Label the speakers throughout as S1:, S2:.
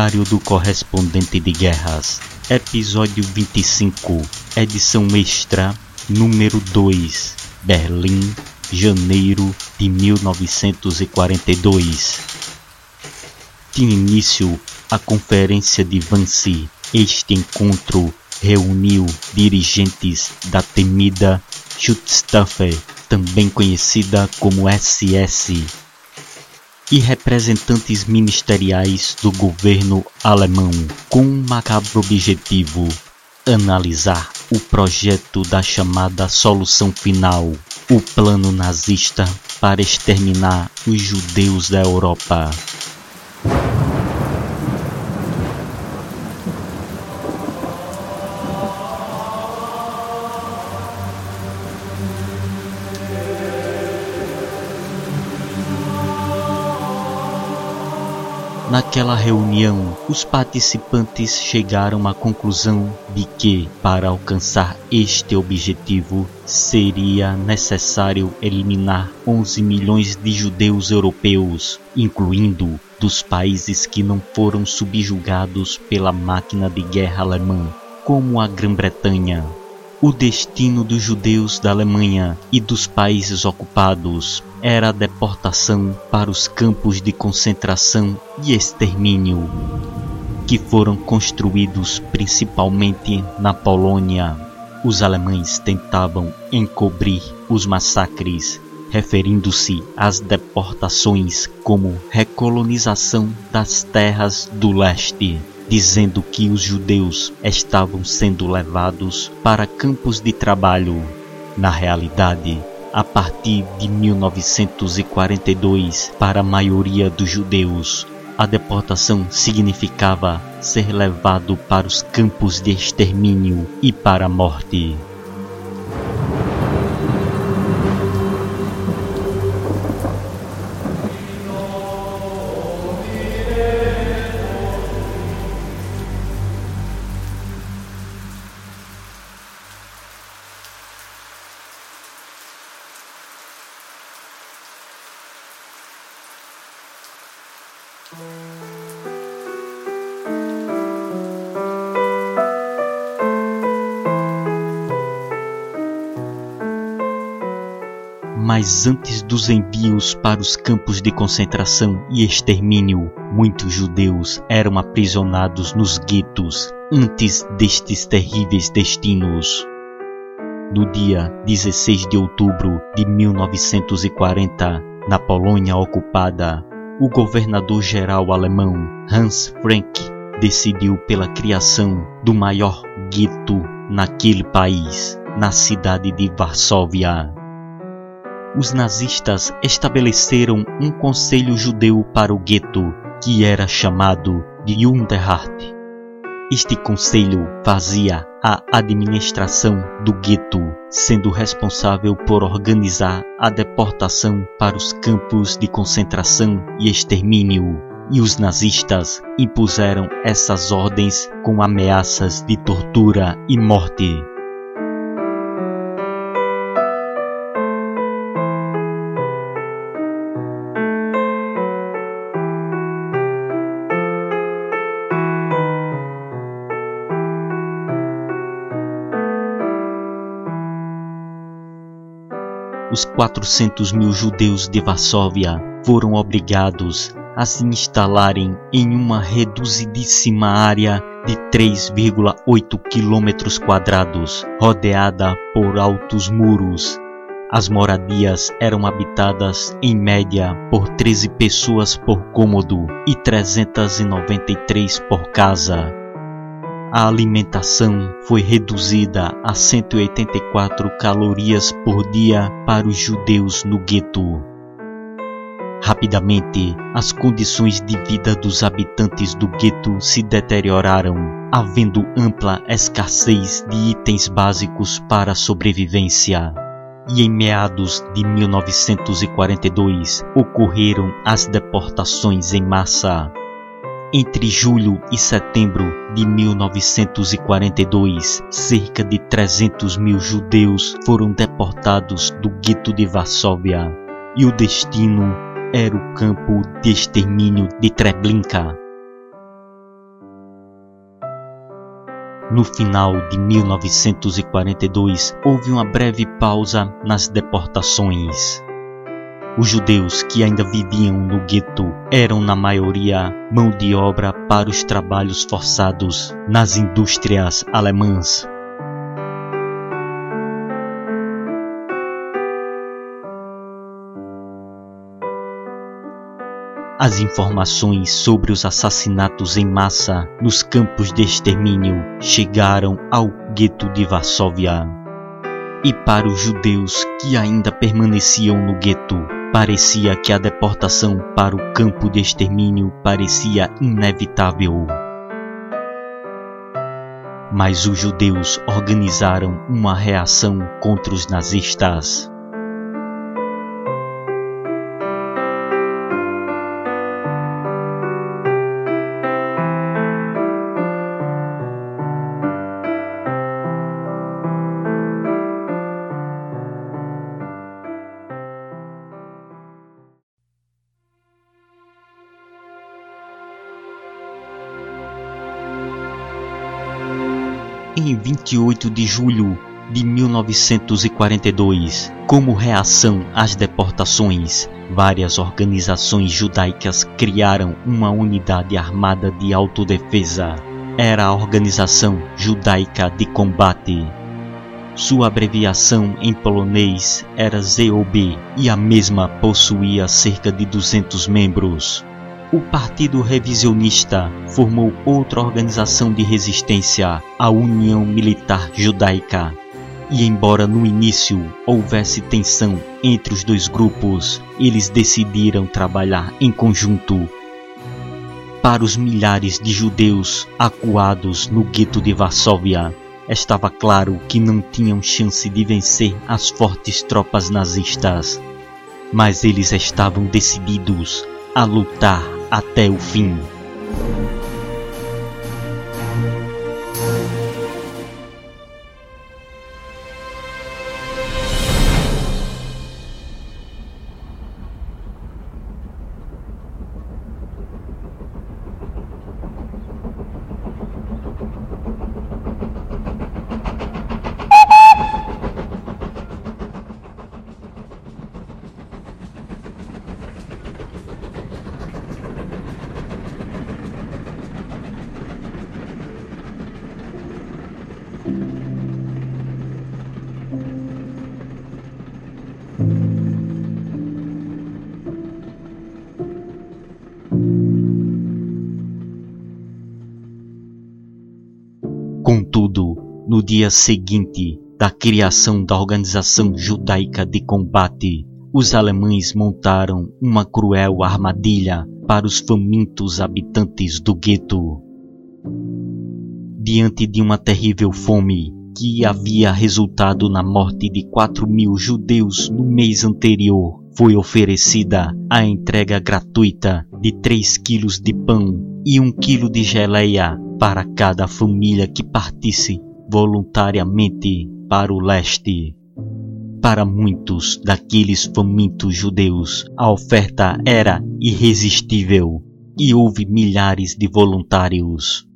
S1: Diário do Correspondente de Guerras, Episódio 25, Edição Extra, número 2, Berlim, janeiro de 1942. Tinha início a Conferência de Wannsee. Este encontro reuniu dirigentes da temida Schutzstaffel, também conhecida como SS, e representantes ministeriais do governo alemão com um macabro objetivo analisar o projeto da chamada solução final, o plano nazista para exterminar os judeus da Europa. Naquela reunião, os participantes chegaram à conclusão de que, para alcançar este objetivo, seria necessário eliminar 11 milhões de judeus europeus, incluindo dos países que não foram subjugados pela máquina de guerra alemã, como a Grã-Bretanha, o destino dos judeus da Alemanha e dos países ocupados era a deportação para os campos de concentração e extermínio, que foram construídos principalmente na Polônia. Os alemães tentavam encobrir os massacres, referindo-se às deportações como recolonização das terras do leste dizendo que os judeus estavam sendo levados para campos de trabalho. Na realidade, a partir de 1942, para a maioria dos judeus, a deportação significava ser levado para os campos de extermínio e para a morte. Mas antes dos envios para os campos de concentração e extermínio, muitos judeus eram aprisionados nos guetos antes destes terríveis destinos. No dia 16 de outubro de 1940, na Polônia ocupada, o governador-geral alemão Hans Frank decidiu pela criação do maior gueto naquele país, na cidade de Varsóvia. Os nazistas estabeleceram um conselho judeu para o gueto, que era chamado de Unterhart. Este conselho fazia a administração do gueto, sendo responsável por organizar a deportação para os campos de concentração e extermínio. E os nazistas impuseram essas ordens com ameaças de tortura e morte. Os 400 mil judeus de Varsóvia foram obrigados a se instalarem em uma reduzidíssima área de 3,8 quilômetros quadrados, rodeada por altos muros. As moradias eram habitadas em média por 13 pessoas por cômodo e 393 por casa a alimentação foi reduzida a 184 calorias por dia para os judeus no gueto. Rapidamente, as condições de vida dos habitantes do gueto se deterioraram, havendo ampla escassez de itens básicos para a sobrevivência. E em meados de 1942 ocorreram as deportações em massa. Entre julho e setembro de 1942, cerca de 300 mil judeus foram deportados do gueto de Varsóvia e o destino era o campo de extermínio de Treblinka. No final de 1942, houve uma breve pausa nas deportações. Os judeus que ainda viviam no gueto eram, na maioria, mão de obra para os trabalhos forçados nas indústrias alemãs. As informações sobre os assassinatos em massa nos campos de extermínio chegaram ao gueto de Varsóvia. E para os judeus que ainda permaneciam no gueto, Parecia que a deportação para o campo de extermínio parecia inevitável. Mas os judeus organizaram uma reação contra os nazistas. 28 de julho de 1942. Como reação às deportações, várias organizações judaicas criaram uma unidade armada de autodefesa. Era a Organização Judaica de Combate. Sua abreviação em polonês era ZOB e a mesma possuía cerca de 200 membros o Partido Revisionista formou outra organização de resistência, a União Militar Judaica. E embora no início houvesse tensão entre os dois grupos, eles decidiram trabalhar em conjunto. Para os milhares de judeus acuados no gueto de Varsóvia, estava claro que não tinham chance de vencer as fortes tropas nazistas. Mas eles estavam decididos a lutar até o fim. No dia seguinte da criação da Organização Judaica de Combate, os alemães montaram uma cruel armadilha para os famintos habitantes do gueto. Diante de uma terrível fome que havia resultado na morte de 4 mil judeus no mês anterior, foi oferecida a entrega gratuita de 3 quilos de pão e 1 quilo de geleia para cada família que partisse voluntariamente para o leste. Para muitos daqueles famintos judeus, a oferta era irresistível e houve milhares de voluntários.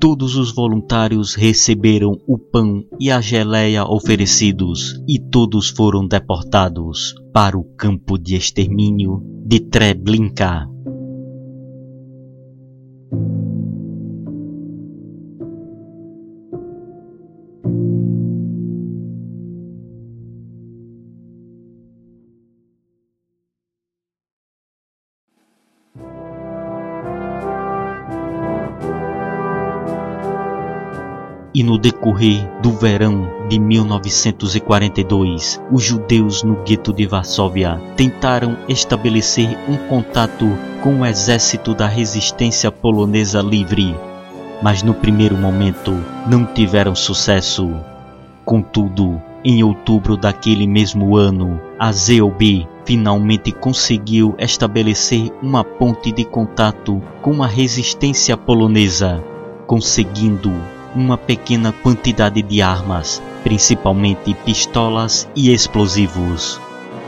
S1: Todos os voluntários receberam o pão e a geleia oferecidos e todos foram deportados para o campo de extermínio de Treblinka. E no decorrer do verão de 1942, os judeus no gueto de Varsóvia tentaram estabelecer um contato com o exército da resistência polonesa livre, mas no primeiro momento não tiveram sucesso. Contudo, em outubro daquele mesmo ano, a ZOB finalmente conseguiu estabelecer uma ponte de contato com a resistência polonesa, conseguindo uma pequena quantidade de armas, principalmente pistolas e explosivos.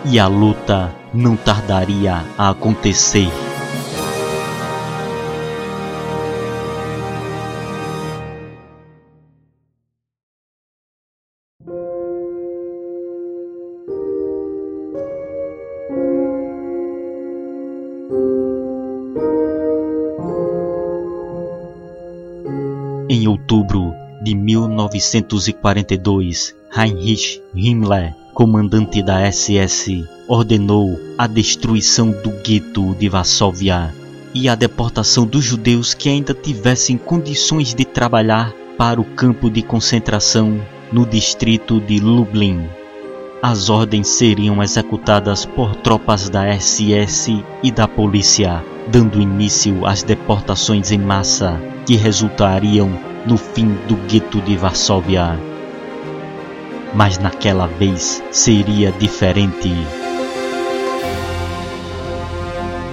S1: E a luta não tardaria a acontecer. 1942, Heinrich Himmler, comandante da SS, ordenou a destruição do gueto de Varsóvia e a deportação dos judeus que ainda tivessem condições de trabalhar para o campo de concentração no distrito de Lublin. As ordens seriam executadas por tropas da SS e da polícia, dando início às deportações em massa que resultariam no fim do gueto de Varsóvia. Mas naquela vez seria diferente.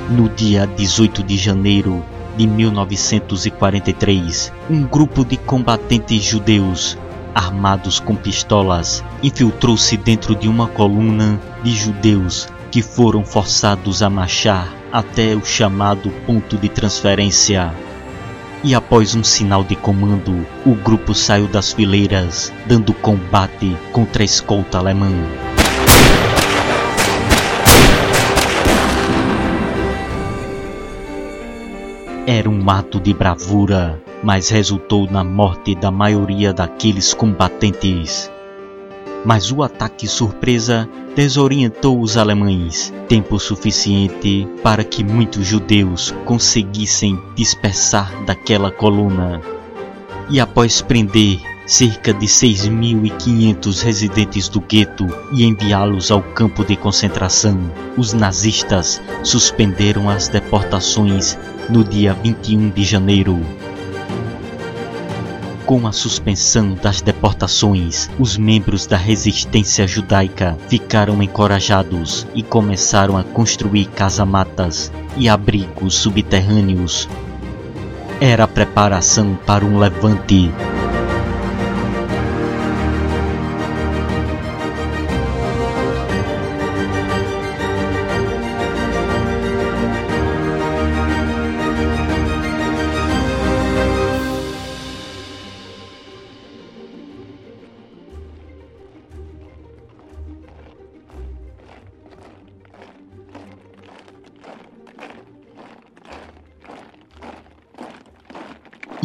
S1: No dia 18 de janeiro de 1943, um grupo de combatentes judeus armados com pistolas infiltrou-se dentro de uma coluna de judeus que foram forçados a marchar até o chamado ponto de transferência e após um sinal de comando, o grupo saiu das fileiras, dando combate contra a escolta alemã. Era um ato de bravura, mas resultou na morte da maioria daqueles combatentes mas o ataque surpresa desorientou os alemães, tempo suficiente para que muitos judeus conseguissem dispersar daquela coluna. E após prender cerca de 6.500 residentes do gueto e enviá-los ao campo de concentração, os nazistas suspenderam as deportações no dia 21 de janeiro com a suspensão das deportações, os membros da resistência judaica ficaram encorajados e começaram a construir casamatas e abrigos subterrâneos. Era a preparação para um levante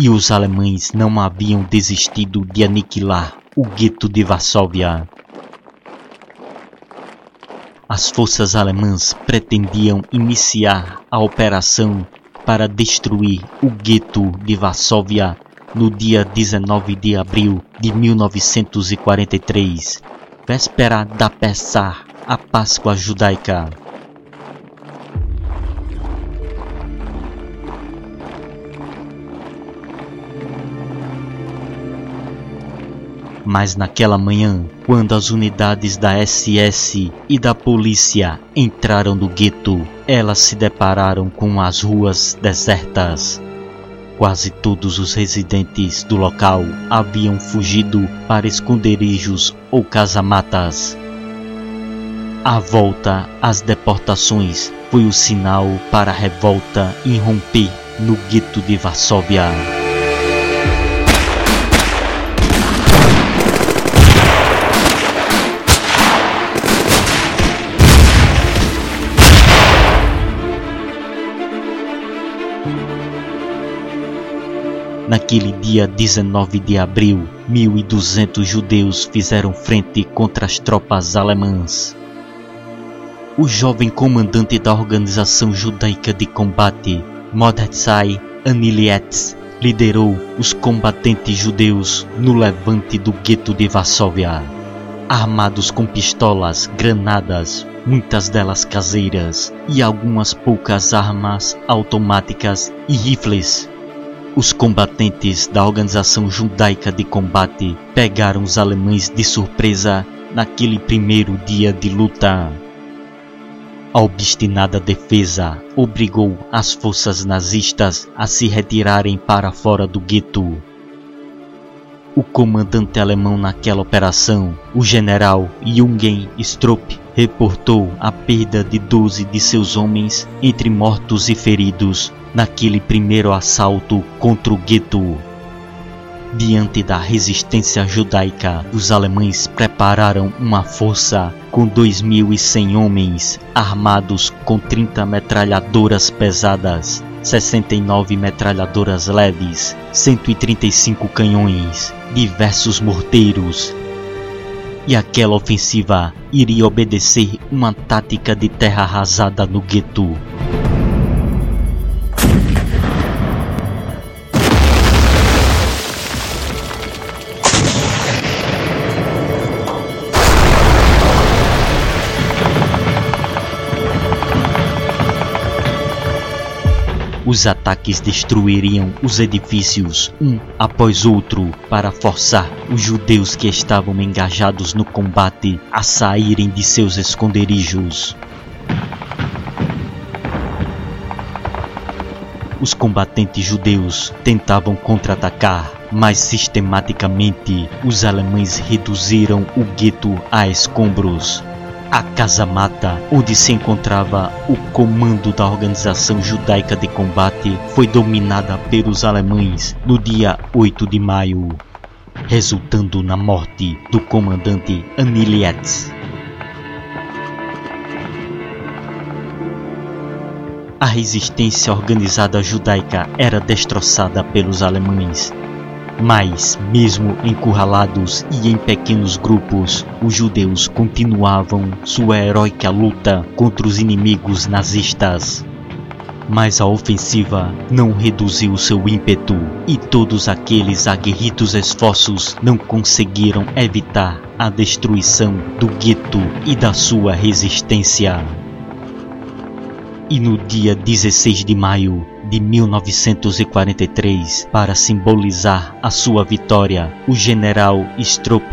S1: e os alemães não haviam desistido de aniquilar o gueto de Varsóvia. As forças alemãs pretendiam iniciar a operação para destruir o gueto de Varsóvia no dia 19 de abril de 1943, véspera da Pessah, a Páscoa judaica. Mas naquela manhã, quando as unidades da SS e da polícia entraram no gueto, elas se depararam com as ruas desertas. Quase todos os residentes do local haviam fugido para esconderijos ou casamatas. A volta às deportações foi o sinal para a revolta irromper no gueto de Varsóvia. Naquele dia 19 de abril, 1.200 judeus fizeram frente contra as tropas alemãs. O jovem comandante da organização judaica de combate, Mordechai Anilietz, liderou os combatentes judeus no levante do gueto de Varsóvia. Armados com pistolas, granadas, muitas delas caseiras, e algumas poucas armas automáticas e rifles. Os combatentes da Organização Judaica de Combate pegaram os alemães de surpresa naquele primeiro dia de luta. A obstinada defesa obrigou as forças nazistas a se retirarem para fora do gueto. O comandante alemão naquela operação, o general Jungen Stroop, reportou a perda de 12 de seus homens entre mortos e feridos naquele primeiro assalto contra o gueto. Diante da resistência judaica, os alemães prepararam uma força com 2.100 homens armados com 30 metralhadoras pesadas, 69 metralhadoras leves, 135 canhões, diversos morteiros. E aquela ofensiva iria obedecer uma tática de terra arrasada no gueto. Os ataques destruiriam os edifícios um após outro para forçar os judeus que estavam engajados no combate a saírem de seus esconderijos. Os combatentes judeus tentavam contra-atacar, mas sistematicamente os alemães reduziram o gueto a escombros. A Casa Mata, onde se encontrava o comando da Organização Judaica de Combate, foi dominada pelos alemães no dia 8 de maio, resultando na morte do comandante Anilietz. A resistência organizada judaica era destroçada pelos alemães mas, mesmo encurralados e em pequenos grupos, os judeus continuavam sua heróica luta contra os inimigos nazistas. Mas a ofensiva não reduziu seu ímpeto e todos aqueles aguerridos esforços não conseguiram evitar a destruição do gueto e da sua resistência. E no dia 16 de maio de 1943, para simbolizar a sua vitória, o general Stroop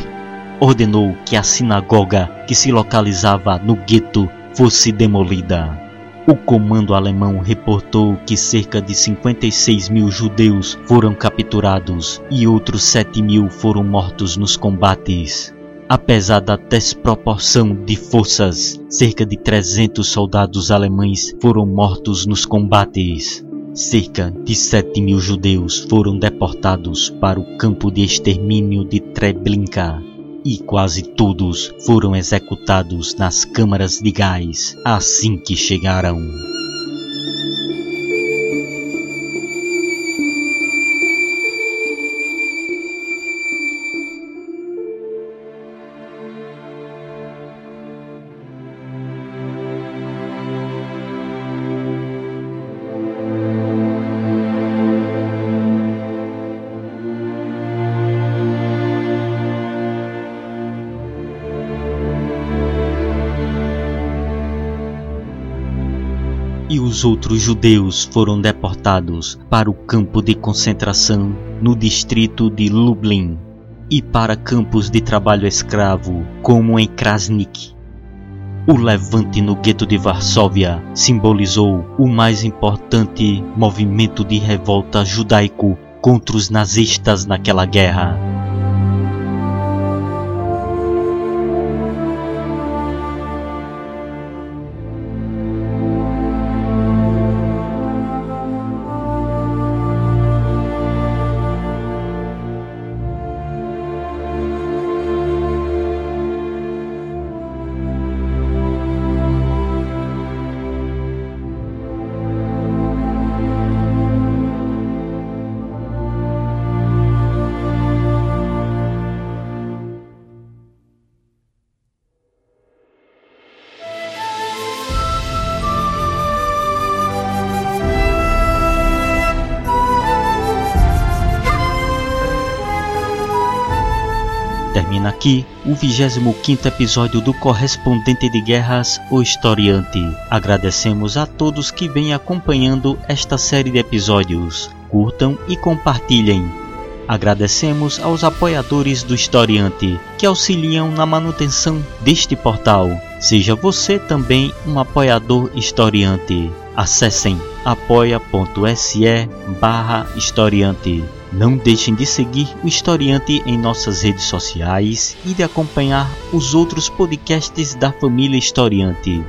S1: ordenou que a sinagoga que se localizava no gueto fosse demolida. O comando alemão reportou que cerca de 56 mil judeus foram capturados e outros 7 mil foram mortos nos combates. Apesar da desproporção de forças, cerca de 300 soldados alemães foram mortos nos combates. Cerca de 7 mil judeus foram deportados para o campo de extermínio de Treblinka e quase todos foram executados nas câmaras de gás assim que chegaram. Os outros judeus foram deportados para o campo de concentração no distrito de Lublin e para campos de trabalho escravo, como em Krasnik. O levante no gueto de Varsóvia simbolizou o mais importante movimento de revolta judaico contra os nazistas naquela guerra. Termina aqui o 25 episódio do Correspondente de Guerras, o Historiante. Agradecemos a todos que vêm acompanhando esta série de episódios. Curtam e compartilhem. Agradecemos aos apoiadores do Historiante que auxiliam na manutenção deste portal. Seja você também um apoiador historiante. Acessem apoia.se barra historiante. Não deixem de seguir o Historiante em nossas redes sociais e de acompanhar os outros podcasts da família Historiante,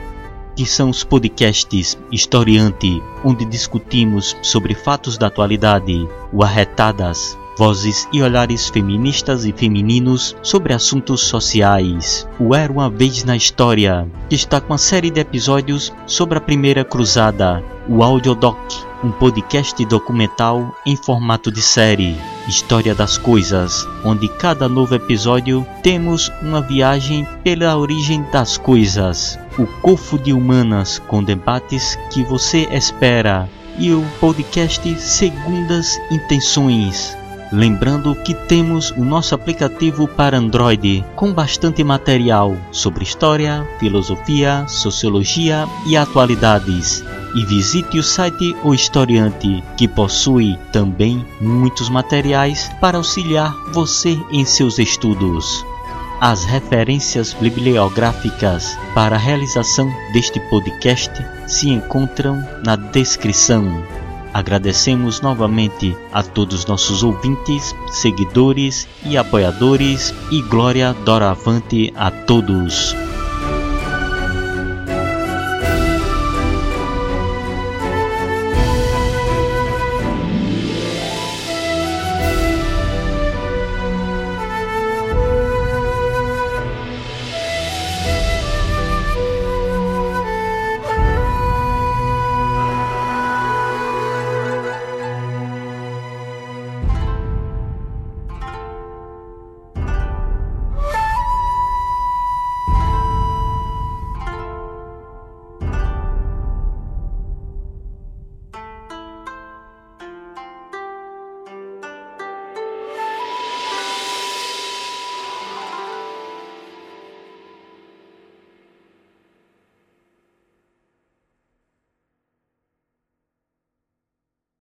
S1: que são os podcasts Historiante, onde discutimos sobre fatos da atualidade, o Arretadas, vozes e olhares feministas e femininos sobre assuntos sociais. O Era uma Vez na História, que está com uma série de episódios sobre a Primeira Cruzada, o Audiodoc, um podcast documental em formato de série, História das Coisas, onde cada novo episódio temos uma viagem pela origem das coisas, o Cofo de Humanas com debates que você espera e o podcast Segundas Intenções. Lembrando que temos o nosso aplicativo para Android com bastante material sobre história, filosofia, sociologia e atualidades e visite o site O Historiante, que possui também muitos materiais para auxiliar você em seus estudos. As referências bibliográficas para a realização deste podcast se encontram na descrição. Agradecemos novamente a todos nossos ouvintes, seguidores e apoiadores e glória doravante a todos.